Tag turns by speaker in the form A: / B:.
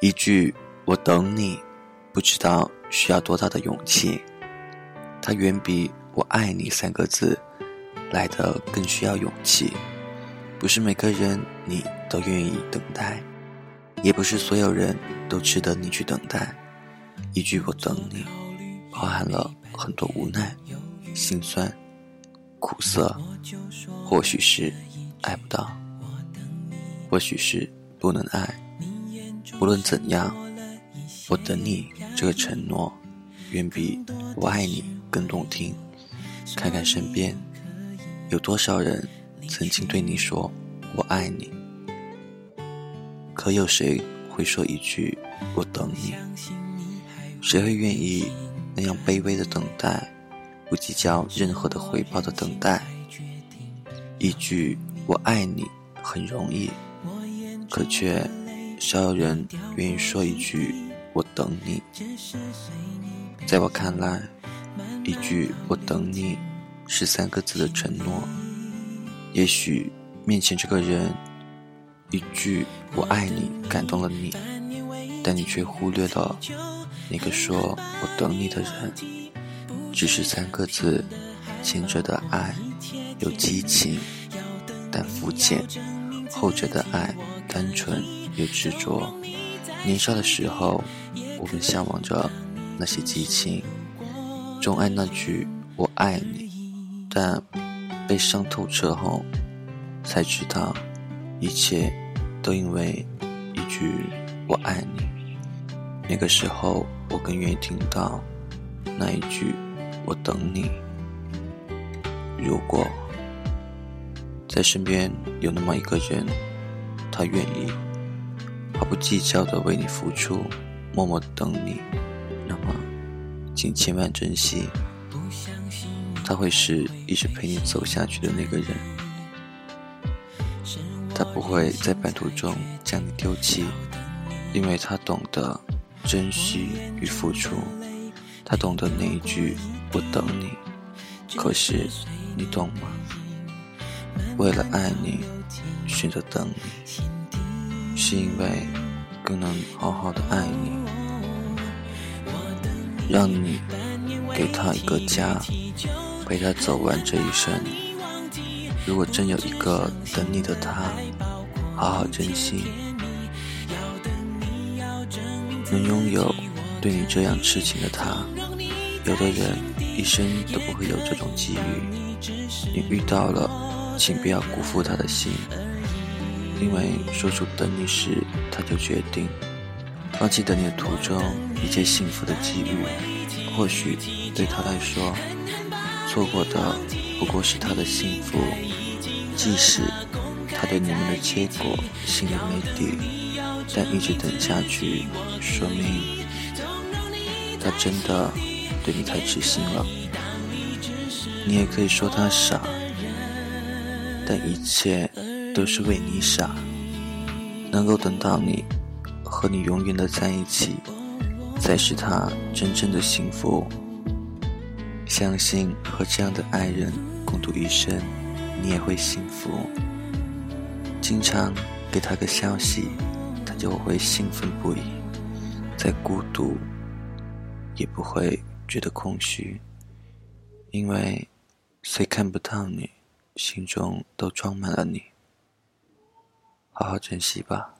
A: 一句“我等你”，不知道需要多大的勇气，它远比“我爱你”三个字来的更需要勇气。不是每个人你都愿意等待，也不是所有人都值得你去等待。一句“我等你”，包含了很多无奈、心酸、苦涩，或许是爱不到，或许是不能爱。无论怎样，我等你这个承诺，远比我爱你更动听。看看身边，有多少人曾经对你说“我爱你”，可有谁会说一句“我等你”？谁会愿意那样卑微的等待，不计较任何的回报的等待？一句“我爱你”很容易，可却……少有人愿意说一句“我等你”。在我看来，一句“我等你”是三个字的承诺。也许面前这个人一句“我爱你”感动了你，但你却忽略了那个说我等你的人，只是三个字前者的爱有激情，但肤浅；后者的爱单纯。又执着，年少的时候，我们向往着那些激情，钟爱那句“我爱你”，但被伤透彻后，才知道，一切都因为一句“我爱你”。那个时候，我更愿意听到那一句“我等你”。如果在身边有那么一个人，他愿意。不计较的为你付出，默默等你，那么，请千万珍惜。他会是一直陪你走下去的那个人，他不会在半途中将你丢弃，因为他懂得珍惜与付出，他懂得那一句“我等你”。可是，你懂吗？为了爱你，选择等你。是因为更能好好的爱你，让你给他一个家，陪他走完这一生。如果真有一个等你的他，好好珍惜，能拥有对你这样痴情的他。有的人一生都不会有这种机遇，你遇到了，请不要辜负他的心。因为说出等你时，他就决定放弃等你的途中一切幸福的机遇。或许对他来说，错过的不过是他的幸福。即使他对你们的结果心里没底，但一直等下去，说明他真的对你太痴心了。你也可以说他傻，但一切。都是为你傻，能够等到你，和你永远的在一起，才是他真正的幸福。相信和这样的爱人共度一生，你也会幸福。经常给他个消息，他就会兴奋不已，再孤独也不会觉得空虚，因为虽看不到你，心中都装满了你。好好珍惜吧。